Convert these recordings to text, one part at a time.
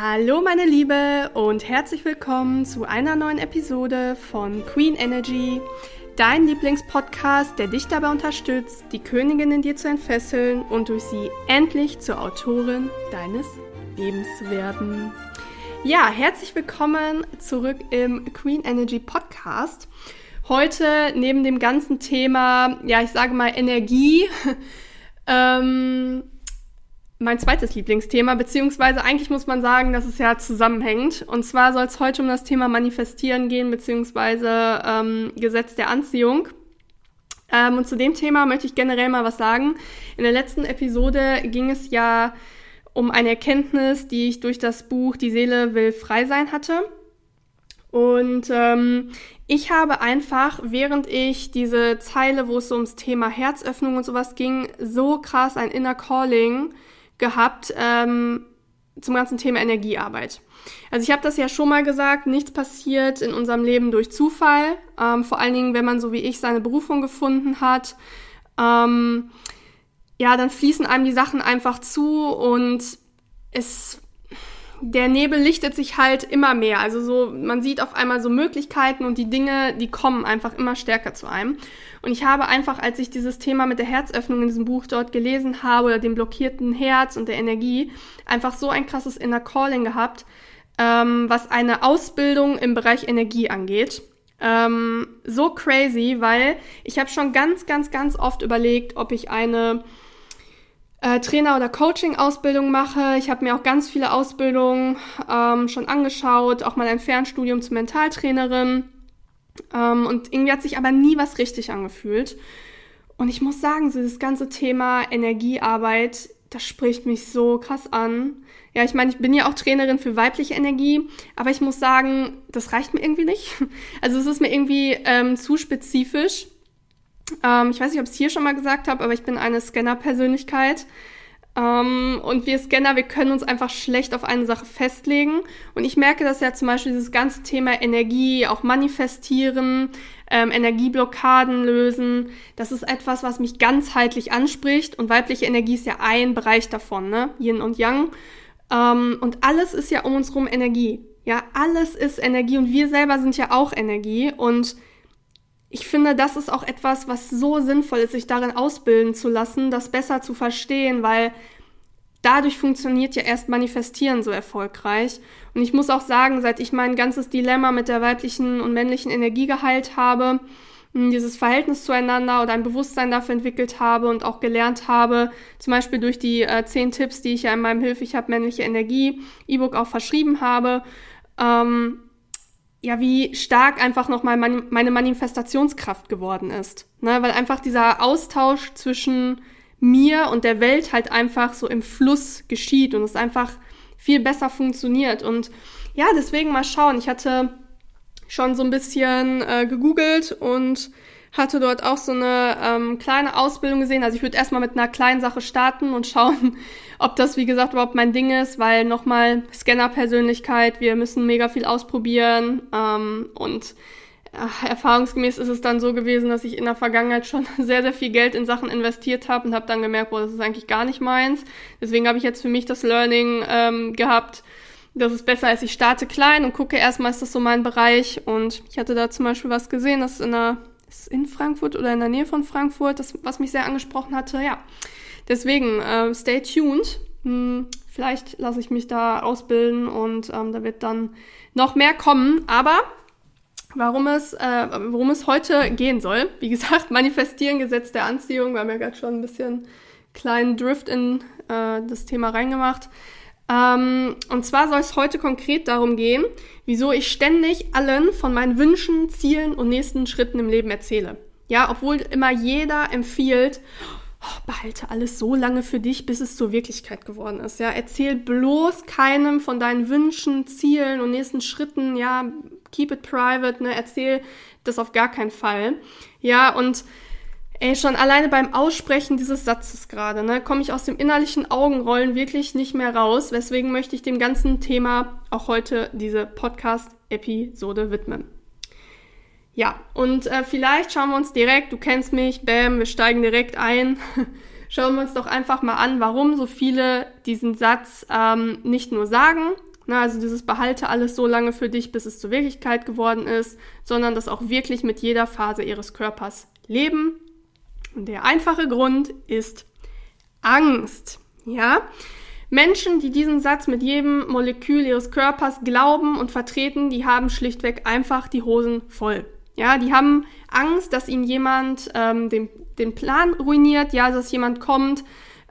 Hallo meine Liebe und herzlich willkommen zu einer neuen Episode von Queen Energy, dein Lieblingspodcast, der dich dabei unterstützt, die Königin in dir zu entfesseln und durch sie endlich zur Autorin deines Lebens zu werden. Ja, herzlich willkommen zurück im Queen Energy Podcast. Heute neben dem ganzen Thema, ja, ich sage mal Energie, ähm, mein zweites Lieblingsthema, beziehungsweise eigentlich muss man sagen, dass es ja zusammenhängt. Und zwar soll es heute um das Thema Manifestieren gehen, beziehungsweise ähm, Gesetz der Anziehung. Ähm, und zu dem Thema möchte ich generell mal was sagen. In der letzten Episode ging es ja um eine Erkenntnis, die ich durch das Buch Die Seele will frei sein hatte. Und ähm, ich habe einfach, während ich diese Zeile, wo es so ums Thema Herzöffnung und sowas ging, so krass ein Inner Calling gehabt ähm, zum ganzen Thema Energiearbeit. Also ich habe das ja schon mal gesagt, nichts passiert in unserem Leben durch Zufall, ähm, vor allen Dingen, wenn man so wie ich seine Berufung gefunden hat. Ähm, ja, dann fließen einem die Sachen einfach zu und es der Nebel lichtet sich halt immer mehr. Also so, man sieht auf einmal so Möglichkeiten und die Dinge, die kommen einfach immer stärker zu einem. Und ich habe einfach, als ich dieses Thema mit der Herzöffnung in diesem Buch dort gelesen habe oder dem blockierten Herz und der Energie, einfach so ein krasses Inner Calling gehabt, ähm, was eine Ausbildung im Bereich Energie angeht. Ähm, so crazy, weil ich habe schon ganz, ganz, ganz oft überlegt, ob ich eine äh, Trainer- oder Coaching-Ausbildung mache. Ich habe mir auch ganz viele Ausbildungen ähm, schon angeschaut, auch mal ein Fernstudium zur Mentaltrainerin. Ähm, und irgendwie hat sich aber nie was richtig angefühlt. Und ich muss sagen, so dieses ganze Thema Energiearbeit, das spricht mich so krass an. Ja, ich meine, ich bin ja auch Trainerin für weibliche Energie, aber ich muss sagen, das reicht mir irgendwie nicht. Also es ist mir irgendwie ähm, zu spezifisch. Ähm, ich weiß nicht, ob ich es hier schon mal gesagt habe, aber ich bin eine Scanner-Persönlichkeit. Ähm, und wir Scanner, wir können uns einfach schlecht auf eine Sache festlegen. Und ich merke, dass ja zum Beispiel dieses ganze Thema Energie, auch manifestieren, ähm, Energieblockaden lösen, das ist etwas, was mich ganzheitlich anspricht. Und weibliche Energie ist ja ein Bereich davon, ne? Yin und Yang. Ähm, und alles ist ja um uns rum Energie. Ja, alles ist Energie und wir selber sind ja auch Energie. Und ich finde, das ist auch etwas, was so sinnvoll ist, sich darin ausbilden zu lassen, das besser zu verstehen, weil dadurch funktioniert ja erst Manifestieren so erfolgreich. Und ich muss auch sagen, seit ich mein ganzes Dilemma mit der weiblichen und männlichen Energie geheilt habe, hm, dieses Verhältnis zueinander oder ein Bewusstsein dafür entwickelt habe und auch gelernt habe, zum Beispiel durch die äh, zehn Tipps, die ich ja in meinem Hilfe, ich habe männliche Energie E-Book auch verschrieben habe, ähm, ja, wie stark einfach nochmal meine Manifestationskraft geworden ist. Ne? Weil einfach dieser Austausch zwischen mir und der Welt halt einfach so im Fluss geschieht und es einfach viel besser funktioniert. Und ja, deswegen mal schauen. Ich hatte schon so ein bisschen äh, gegoogelt und hatte dort auch so eine ähm, kleine Ausbildung gesehen. Also ich würde erstmal mit einer kleinen Sache starten und schauen, ob das, wie gesagt, überhaupt mein Ding ist, weil nochmal Scanner-Persönlichkeit, wir müssen mega viel ausprobieren ähm, und äh, erfahrungsgemäß ist es dann so gewesen, dass ich in der Vergangenheit schon sehr, sehr viel Geld in Sachen investiert habe und habe dann gemerkt, boah, das ist eigentlich gar nicht meins. Deswegen habe ich jetzt für mich das Learning ähm, gehabt, das ist besser, als ich starte klein und gucke erstmal, ist das so mein Bereich. Und ich hatte da zum Beispiel was gesehen, das ist in der ist in Frankfurt oder in der Nähe von Frankfurt, das, was mich sehr angesprochen hatte. Ja, deswegen äh, stay tuned. Hm, vielleicht lasse ich mich da ausbilden und ähm, da wird dann noch mehr kommen. Aber warum es, äh, worum es heute gehen soll, wie gesagt, manifestieren, Gesetz der Anziehung. Wir haben ja gerade schon ein bisschen kleinen Drift in äh, das Thema reingemacht. Ähm, und zwar soll es heute konkret darum gehen, wieso ich ständig allen von meinen Wünschen, Zielen und nächsten Schritten im Leben erzähle. Ja, obwohl immer jeder empfiehlt, oh, behalte alles so lange für dich, bis es zur Wirklichkeit geworden ist. Ja, erzähl bloß keinem von deinen Wünschen, Zielen und nächsten Schritten. Ja, keep it private. Ne, erzähl das auf gar keinen Fall. Ja, und Ey, schon alleine beim Aussprechen dieses Satzes gerade, ne, komme ich aus dem innerlichen Augenrollen wirklich nicht mehr raus. Weswegen möchte ich dem ganzen Thema auch heute diese Podcast-Episode widmen. Ja, und äh, vielleicht schauen wir uns direkt, du kennst mich, bam, wir steigen direkt ein. schauen wir uns doch einfach mal an, warum so viele diesen Satz ähm, nicht nur sagen, Ne? Also dieses behalte alles so lange für dich, bis es zur Wirklichkeit geworden ist, sondern das auch wirklich mit jeder Phase ihres Körpers leben. Und der einfache Grund ist Angst. Ja? Menschen, die diesen Satz mit jedem Molekül ihres Körpers glauben und vertreten, die haben schlichtweg einfach die Hosen voll. Ja, die haben Angst, dass ihnen jemand ähm, den, den Plan ruiniert, ja, dass jemand kommt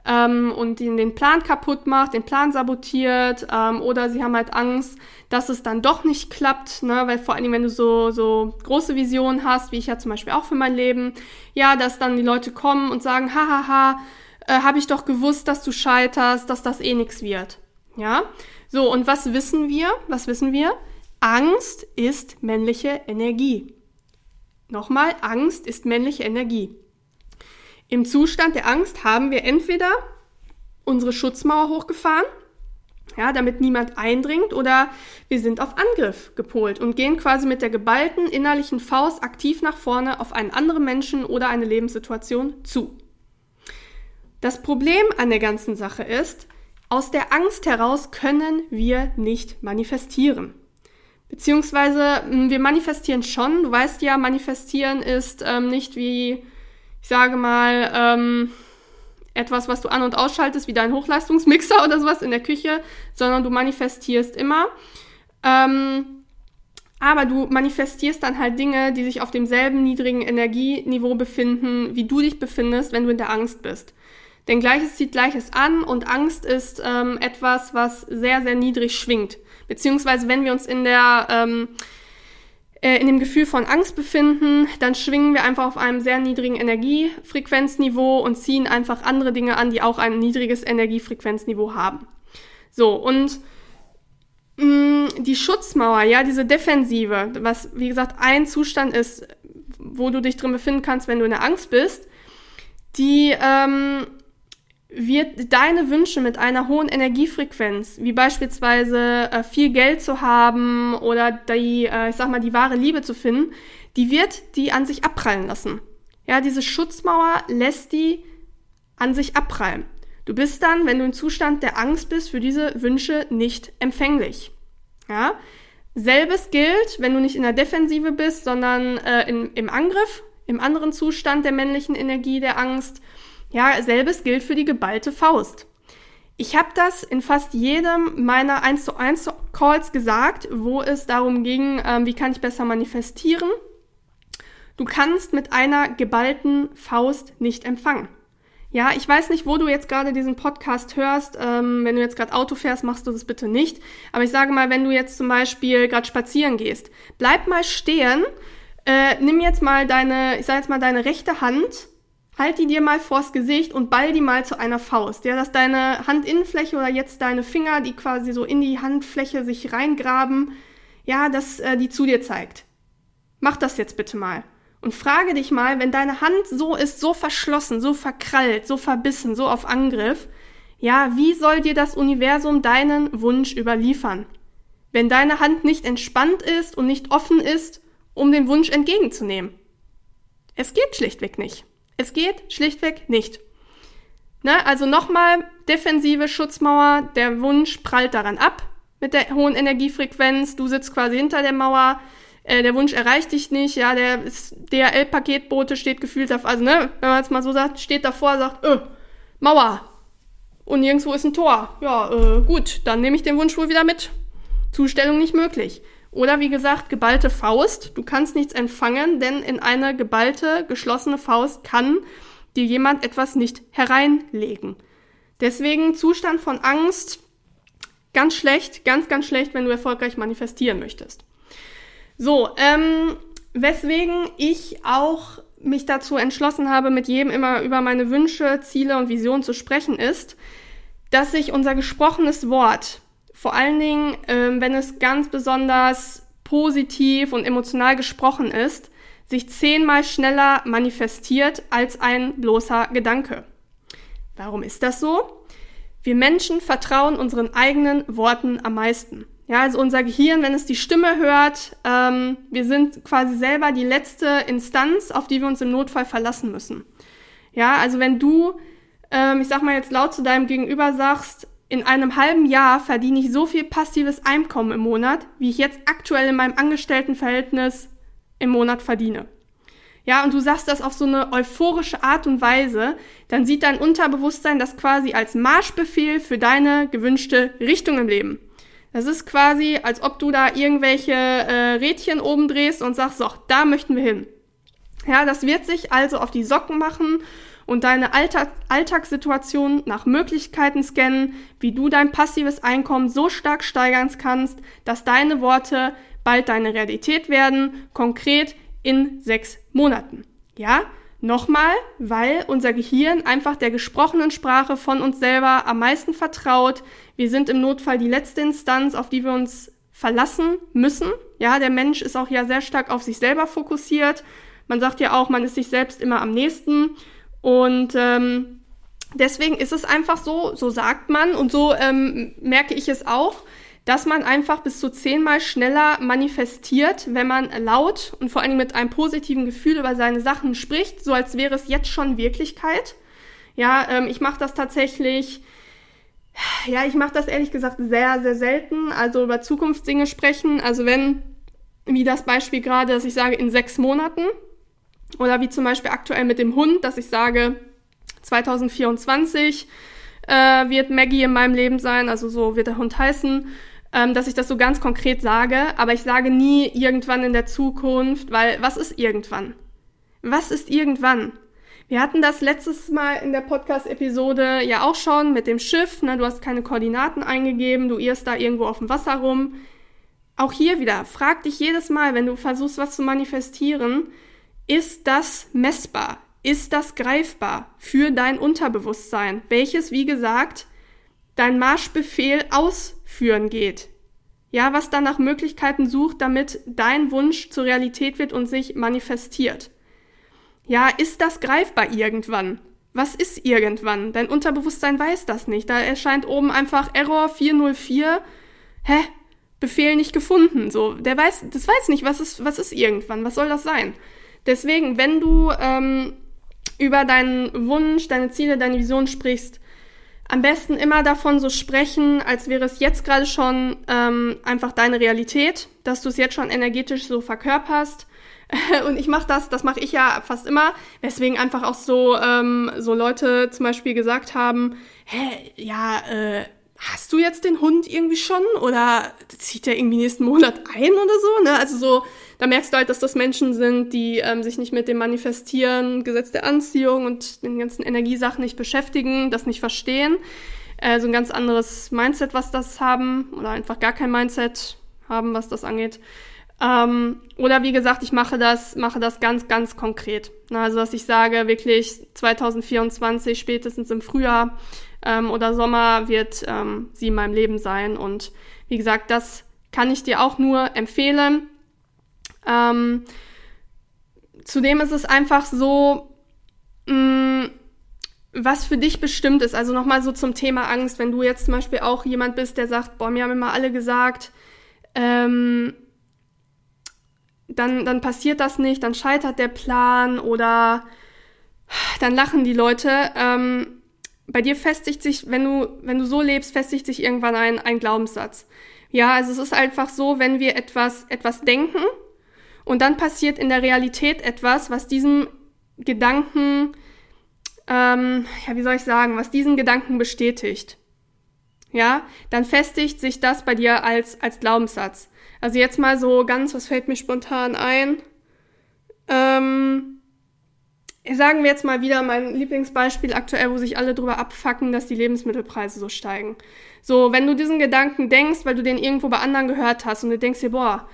ähm, und ihnen den Plan kaputt macht, den Plan sabotiert, ähm, oder sie haben halt Angst, dass es dann doch nicht klappt, ne, weil vor allem, wenn du so, so große Visionen hast, wie ich ja zum Beispiel auch für mein Leben, ja, dass dann die Leute kommen und sagen, hahaha, äh, habe ich doch gewusst, dass du scheiterst, dass das eh nichts wird. Ja, so, und was wissen wir? Was wissen wir? Angst ist männliche Energie. Nochmal, Angst ist männliche Energie. Im Zustand der Angst haben wir entweder unsere Schutzmauer hochgefahren, ja, damit niemand eindringt, oder wir sind auf Angriff gepolt und gehen quasi mit der geballten innerlichen Faust aktiv nach vorne auf einen anderen Menschen oder eine Lebenssituation zu. Das Problem an der ganzen Sache ist, aus der Angst heraus können wir nicht manifestieren. Beziehungsweise hm, wir manifestieren schon. Du weißt ja, manifestieren ist ähm, nicht wie, ich sage mal, ähm, etwas, was du an- und ausschaltest, wie dein Hochleistungsmixer oder sowas in der Küche, sondern du manifestierst immer. Ähm, aber du manifestierst dann halt Dinge, die sich auf demselben niedrigen Energieniveau befinden, wie du dich befindest, wenn du in der Angst bist. Denn Gleiches zieht Gleiches an und Angst ist ähm, etwas, was sehr, sehr niedrig schwingt. Beziehungsweise wenn wir uns in der ähm, äh, in dem Gefühl von Angst befinden, dann schwingen wir einfach auf einem sehr niedrigen Energiefrequenzniveau und ziehen einfach andere Dinge an, die auch ein niedriges Energiefrequenzniveau haben. So, und mh, mm, die Schutzmauer, ja, diese Defensive, was wie gesagt ein Zustand ist, wo du dich drin befinden kannst, wenn du in der Angst bist, die ähm, wird deine Wünsche mit einer hohen Energiefrequenz, wie beispielsweise äh, viel Geld zu haben oder die, äh, ich sag mal, die wahre Liebe zu finden, die wird die an sich abprallen lassen. Ja, diese Schutzmauer lässt die an sich abprallen. Du bist dann, wenn du im Zustand der Angst bist, für diese Wünsche nicht empfänglich. Ja, selbes gilt, wenn du nicht in der Defensive bist, sondern äh, in, im Angriff, im anderen Zustand der männlichen Energie, der Angst ja, selbes gilt für die geballte Faust. Ich habe das in fast jedem meiner 1 zu 1 Calls gesagt, wo es darum ging, ähm, wie kann ich besser manifestieren. Du kannst mit einer geballten Faust nicht empfangen. Ja, ich weiß nicht, wo du jetzt gerade diesen Podcast hörst. Ähm, wenn du jetzt gerade Auto fährst, machst du das bitte nicht. Aber ich sage mal, wenn du jetzt zum Beispiel gerade spazieren gehst, bleib mal stehen, äh, nimm jetzt mal deine, ich sage jetzt mal deine rechte Hand halt die dir mal vors Gesicht und ball die mal zu einer Faust. Ja, dass deine Handinnenfläche oder jetzt deine Finger, die quasi so in die Handfläche sich reingraben, ja, dass äh, die zu dir zeigt. Mach das jetzt bitte mal. Und frage dich mal, wenn deine Hand so ist, so verschlossen, so verkrallt, so verbissen, so auf Angriff, ja, wie soll dir das Universum deinen Wunsch überliefern? Wenn deine Hand nicht entspannt ist und nicht offen ist, um den Wunsch entgegenzunehmen. Es geht schlichtweg nicht. Es geht schlichtweg nicht. Ne? Also nochmal defensive Schutzmauer, der Wunsch prallt daran ab mit der hohen Energiefrequenz, du sitzt quasi hinter der Mauer, äh, der Wunsch erreicht dich nicht, ja, der DHL-Paketbote steht gefühlt auf, also ne, wenn man es mal so sagt, steht davor, sagt, äh, Mauer und nirgendwo ist ein Tor. Ja, äh, gut, dann nehme ich den Wunsch wohl wieder mit. Zustellung nicht möglich. Oder wie gesagt, geballte Faust. Du kannst nichts empfangen, denn in eine geballte, geschlossene Faust kann dir jemand etwas nicht hereinlegen. Deswegen Zustand von Angst ganz schlecht, ganz, ganz schlecht, wenn du erfolgreich manifestieren möchtest. So, ähm, weswegen ich auch mich dazu entschlossen habe, mit jedem immer über meine Wünsche, Ziele und Visionen zu sprechen, ist, dass sich unser gesprochenes Wort vor allen Dingen, ähm, wenn es ganz besonders positiv und emotional gesprochen ist, sich zehnmal schneller manifestiert als ein bloßer Gedanke. Warum ist das so? Wir Menschen vertrauen unseren eigenen Worten am meisten. Ja, also unser Gehirn, wenn es die Stimme hört, ähm, wir sind quasi selber die letzte Instanz, auf die wir uns im Notfall verlassen müssen. Ja, also wenn du, ähm, ich sag mal jetzt laut zu deinem Gegenüber sagst, in einem halben Jahr verdiene ich so viel passives Einkommen im Monat, wie ich jetzt aktuell in meinem Angestelltenverhältnis im Monat verdiene. Ja, und du sagst das auf so eine euphorische Art und Weise, dann sieht dein Unterbewusstsein das quasi als Marschbefehl für deine gewünschte Richtung im Leben. Das ist quasi, als ob du da irgendwelche äh, Rädchen oben drehst und sagst, so, da möchten wir hin. Ja, das wird sich also auf die Socken machen und deine Alltag Alltagssituation nach Möglichkeiten scannen, wie du dein passives Einkommen so stark steigern kannst, dass deine Worte bald deine Realität werden, konkret in sechs Monaten. Ja, nochmal, weil unser Gehirn einfach der gesprochenen Sprache von uns selber am meisten vertraut. Wir sind im Notfall die letzte Instanz, auf die wir uns verlassen müssen. Ja, der Mensch ist auch ja sehr stark auf sich selber fokussiert. Man sagt ja auch, man ist sich selbst immer am nächsten. Und ähm, deswegen ist es einfach so, so sagt man und so ähm, merke ich es auch, dass man einfach bis zu zehnmal schneller manifestiert, wenn man laut und vor allem mit einem positiven Gefühl über seine Sachen spricht, so als wäre es jetzt schon Wirklichkeit. Ja, ähm, ich mache das tatsächlich, ja, ich mache das ehrlich gesagt sehr, sehr selten. Also über Zukunftsdinge sprechen. Also wenn, wie das Beispiel gerade, dass ich sage, in sechs Monaten, oder wie zum Beispiel aktuell mit dem Hund, dass ich sage, 2024 äh, wird Maggie in meinem Leben sein, also so wird der Hund heißen, ähm, dass ich das so ganz konkret sage, aber ich sage nie irgendwann in der Zukunft, weil was ist irgendwann? Was ist irgendwann? Wir hatten das letztes Mal in der Podcast-Episode ja auch schon mit dem Schiff. Ne? Du hast keine Koordinaten eingegeben, du irrst da irgendwo auf dem Wasser rum. Auch hier wieder, frag dich jedes Mal, wenn du versuchst, was zu manifestieren, ist das messbar? Ist das greifbar für dein Unterbewusstsein, welches, wie gesagt, dein Marschbefehl ausführen geht? Ja, was dann nach Möglichkeiten sucht, damit dein Wunsch zur Realität wird und sich manifestiert. Ja, ist das greifbar irgendwann? Was ist irgendwann? Dein Unterbewusstsein weiß das nicht. Da erscheint oben einfach Error 404. Hä? Befehl nicht gefunden. So, der weiß, das weiß nicht, was ist, was ist irgendwann? Was soll das sein? Deswegen, wenn du ähm, über deinen Wunsch, deine Ziele, deine Vision sprichst, am besten immer davon so sprechen, als wäre es jetzt gerade schon ähm, einfach deine Realität, dass du es jetzt schon energetisch so verkörperst. Und ich mache das, das mache ich ja fast immer, weswegen einfach auch so ähm, so Leute zum Beispiel gesagt haben, hä, ja, äh, hast du jetzt den Hund irgendwie schon oder zieht der irgendwie nächsten Monat ein oder so? Ne? Also so, da merkst du halt, dass das Menschen sind, die ähm, sich nicht mit dem Manifestieren, Gesetz der Anziehung und den ganzen Energiesachen nicht beschäftigen, das nicht verstehen. Äh, so ein ganz anderes Mindset, was das haben oder einfach gar kein Mindset haben, was das angeht. Ähm, oder wie gesagt, ich mache das, mache das ganz, ganz konkret. Na, also dass ich sage, wirklich 2024, spätestens im Frühjahr, ähm, oder Sommer wird ähm, sie in meinem Leben sein. Und wie gesagt, das kann ich dir auch nur empfehlen. Ähm, zudem ist es einfach so, mh, mm, was für dich bestimmt ist. Also nochmal so zum Thema Angst, wenn du jetzt zum Beispiel auch jemand bist, der sagt, boah, mir haben immer alle gesagt, ähm, dann, dann passiert das nicht, dann scheitert der Plan oder dann lachen die Leute. Ähm, bei dir festigt sich, wenn du, wenn du so lebst, festigt sich irgendwann ein, ein Glaubenssatz. Ja, also es ist einfach so, wenn wir etwas, etwas denken und dann passiert in der Realität etwas, was diesem Gedanken, ähm, ja, wie soll ich sagen, was diesen Gedanken bestätigt. Ja, dann festigt sich das bei dir als, als Glaubenssatz. Also jetzt mal so ganz, was fällt mir spontan ein? Ähm, sagen wir jetzt mal wieder mein Lieblingsbeispiel aktuell, wo sich alle drüber abfacken, dass die Lebensmittelpreise so steigen. So, wenn du diesen Gedanken denkst, weil du den irgendwo bei anderen gehört hast und du denkst dir, boah,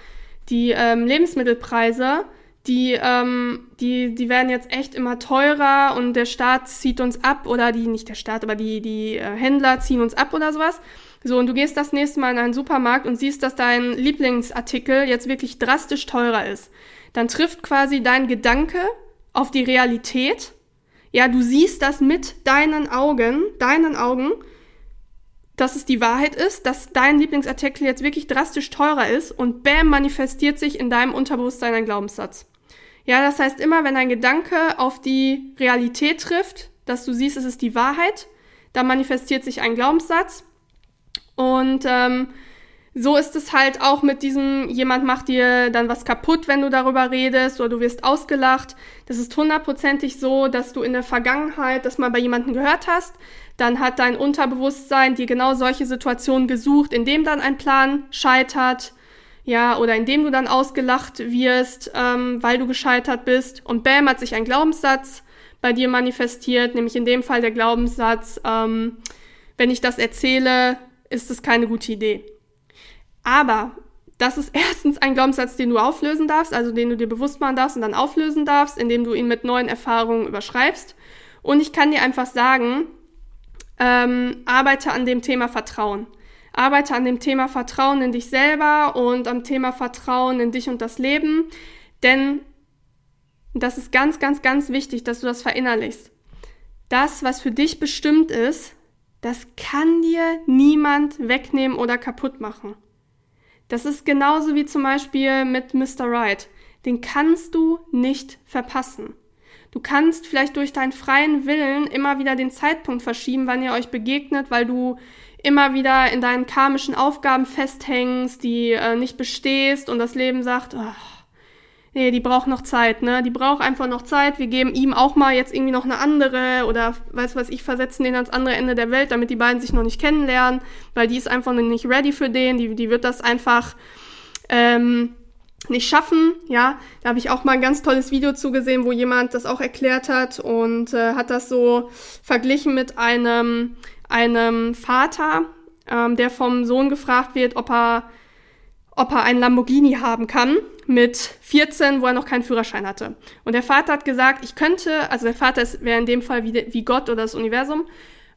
die ähm, Lebensmittelpreise, die, ähm, die, die werden jetzt echt immer teurer und der Staat zieht uns ab oder die, nicht der Staat, aber die, die äh, Händler ziehen uns ab oder sowas. So, und du gehst das nächste Mal in einen Supermarkt und siehst, dass dein Lieblingsartikel jetzt wirklich drastisch teurer ist. Dann trifft quasi dein Gedanke auf die Realität. Ja, du siehst das mit deinen Augen, deinen Augen, dass es die Wahrheit ist, dass dein Lieblingsartikel jetzt wirklich drastisch teurer ist und bam, manifestiert sich in deinem Unterbewusstsein ein Glaubenssatz. Ja, das heißt immer, wenn ein Gedanke auf die Realität trifft, dass du siehst, es ist die Wahrheit, dann manifestiert sich ein Glaubenssatz Und ähm, so ist es halt auch mit diesem, jemand macht dir dann was kaputt, wenn du darüber redest oder du wirst ausgelacht. Das ist hundertprozentig so, dass du in der Vergangenheit das mal bei jemandem gehört hast. Dann hat dein Unterbewusstsein dir genau solche Situationen gesucht, in dem dann ein Plan scheitert. Ja, oder indem du dann ausgelacht wirst, ähm, weil du gescheitert bist. Und bam, hat sich ein Glaubenssatz bei dir manifestiert, nämlich in dem Fall der Glaubenssatz, ähm, wenn ich das erzähle, ist es keine gute Idee. Aber das ist erstens ein Glaubenssatz, den du auflösen darfst, also den du dir bewusst machen darfst und dann auflösen darfst, indem du ihn mit neuen Erfahrungen überschreibst. Und ich kann dir einfach sagen, ähm, arbeite an dem Thema Vertrauen. Arbeite an dem Thema Vertrauen in dich selber und am Thema Vertrauen in dich und das Leben. Denn das ist ganz, ganz, ganz wichtig, dass du das verinnerlichst. Das, was für dich bestimmt ist, das kann dir niemand wegnehmen oder kaputt machen. Das ist genauso wie zum Beispiel mit Mr. Right. Den kannst du nicht verpassen. Du kannst vielleicht durch deinen freien Willen immer wieder den Zeitpunkt verschieben, wann ihr euch begegnet, weil du immer wieder in deinen karmischen Aufgaben festhängst, die äh, nicht bestehst und das Leben sagt, oh, nee, die braucht noch Zeit, ne? Die braucht einfach noch Zeit. Wir geben ihm auch mal jetzt irgendwie noch eine andere oder weiß was ich, versetzen den ans andere Ende der Welt, damit die beiden sich noch nicht kennenlernen, weil die ist einfach noch nicht ready für den. Die, die wird das einfach ähm, nicht schaffen, ja. Da habe ich auch mal ein ganz tolles Video zugesehen, wo jemand das auch erklärt hat und äh, hat das so verglichen mit einem, einem Vater, ähm, der vom Sohn gefragt wird, ob er ob er einen Lamborghini haben kann mit 14, wo er noch keinen Führerschein hatte. Und der Vater hat gesagt, ich könnte, also der Vater wäre in dem Fall wie, wie Gott oder das Universum,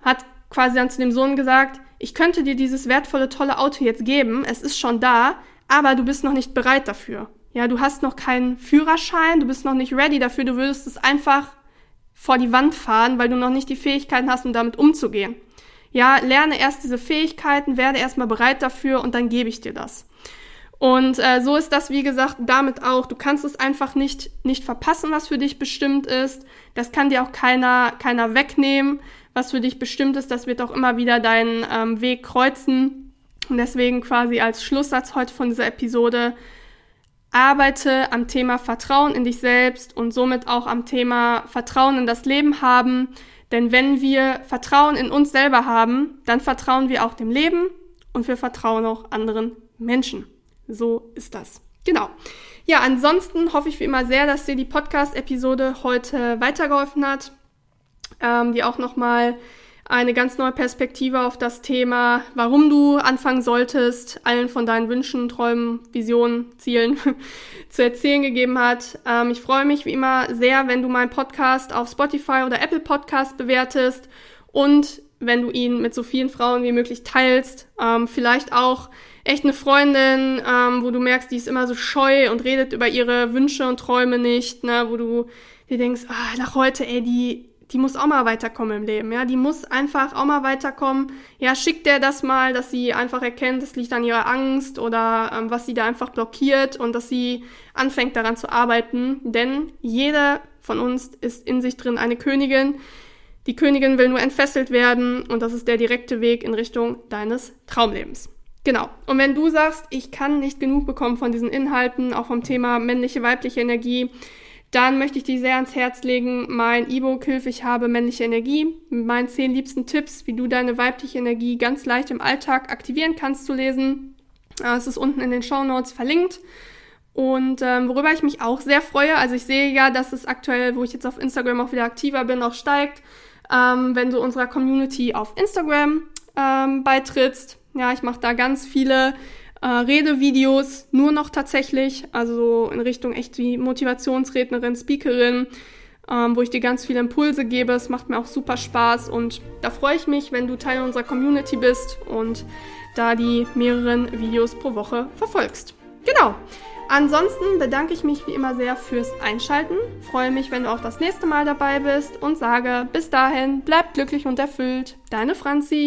hat quasi dann zu dem Sohn gesagt, ich könnte dir dieses wertvolle, tolle Auto jetzt geben, es ist schon da, aber du bist noch nicht bereit dafür. Ja, du hast noch keinen Führerschein, du bist noch nicht ready dafür, du würdest es einfach vor die Wand fahren, weil du noch nicht die Fähigkeiten hast, um damit umzugehen. Ja, lerne erst diese Fähigkeiten, werde erstmal bereit dafür und dann gebe ich dir das. Und äh, so ist das, wie gesagt, damit auch. Du kannst es einfach nicht, nicht verpassen, was für dich bestimmt ist. Das kann dir auch keiner, keiner wegnehmen. Was für dich bestimmt ist, das wird auch immer wieder deinen ähm, Weg kreuzen. Und deswegen quasi als Schlusssatz heute von dieser Episode, arbeite am Thema Vertrauen in dich selbst und somit auch am Thema Vertrauen in das Leben haben. Denn wenn wir Vertrauen in uns selber haben, dann vertrauen wir auch dem Leben und wir vertrauen auch anderen Menschen. So ist das. Genau. Ja, ansonsten hoffe ich wie immer sehr, dass dir die Podcast-Episode heute weitergeholfen hat, ähm, die auch nochmal eine ganz neue Perspektive auf das Thema, warum du anfangen solltest, allen von deinen Wünschen, Träumen, Visionen, Zielen zu erzählen gegeben hat. Ähm, ich freue mich wie immer sehr, wenn du meinen Podcast auf Spotify oder Apple Podcast bewertest und wenn du ihn mit so vielen Frauen wie möglich teilst. Ähm, vielleicht auch echt eine Freundin, ähm, wo du merkst, die ist immer so scheu und redet über ihre Wünsche und Träume nicht, ne, wo du dir denkst, ah, nach heute, ey, die, die muss auch mal weiterkommen im Leben, ja, die muss einfach auch mal weiterkommen. Ja, schickt der das mal, dass sie einfach erkennt, es liegt an ihrer Angst oder ähm, was sie da einfach blockiert und dass sie anfängt daran zu arbeiten, denn jeder von uns ist in sich drin eine Königin. Die Königin will nur entfesselt werden und das ist der direkte Weg in Richtung deines Traumlebens. Genau. Und wenn du sagst, ich kann nicht genug bekommen von diesen Inhalten, auch vom Thema männliche, weibliche Energie, dann möchte ich dir sehr ans Herz legen, mein E-Book Hilfe, ich habe männliche Energie, mit meinen zehn liebsten Tipps, wie du deine weibliche Energie ganz leicht im Alltag aktivieren kannst, zu lesen. Äh, es ist unten in den Show Notes verlinkt. Und ähm, worüber ich mich auch sehr freue, also ich sehe ja, dass es aktuell, wo ich jetzt auf Instagram auch wieder aktiver bin, auch steigt, ähm, wenn du unserer Community auf Instagram ähm, beitrittst. Ja, ich mache da ganz viele äh, Redevideos, nur noch tatsächlich, also in Richtung echt wie Motivationsrednerin, Speakerin, ähm, wo ich dir ganz viele Impulse gebe. Es macht mir auch super Spaß und da freue ich mich, wenn du Teil unserer Community bist und da die mehreren Videos pro Woche verfolgst. Genau. Ansonsten bedanke ich mich wie immer sehr fürs Einschalten, freue mich, wenn du auch das nächste Mal dabei bist und sage bis dahin, bleib glücklich und erfüllt. Deine Franzi.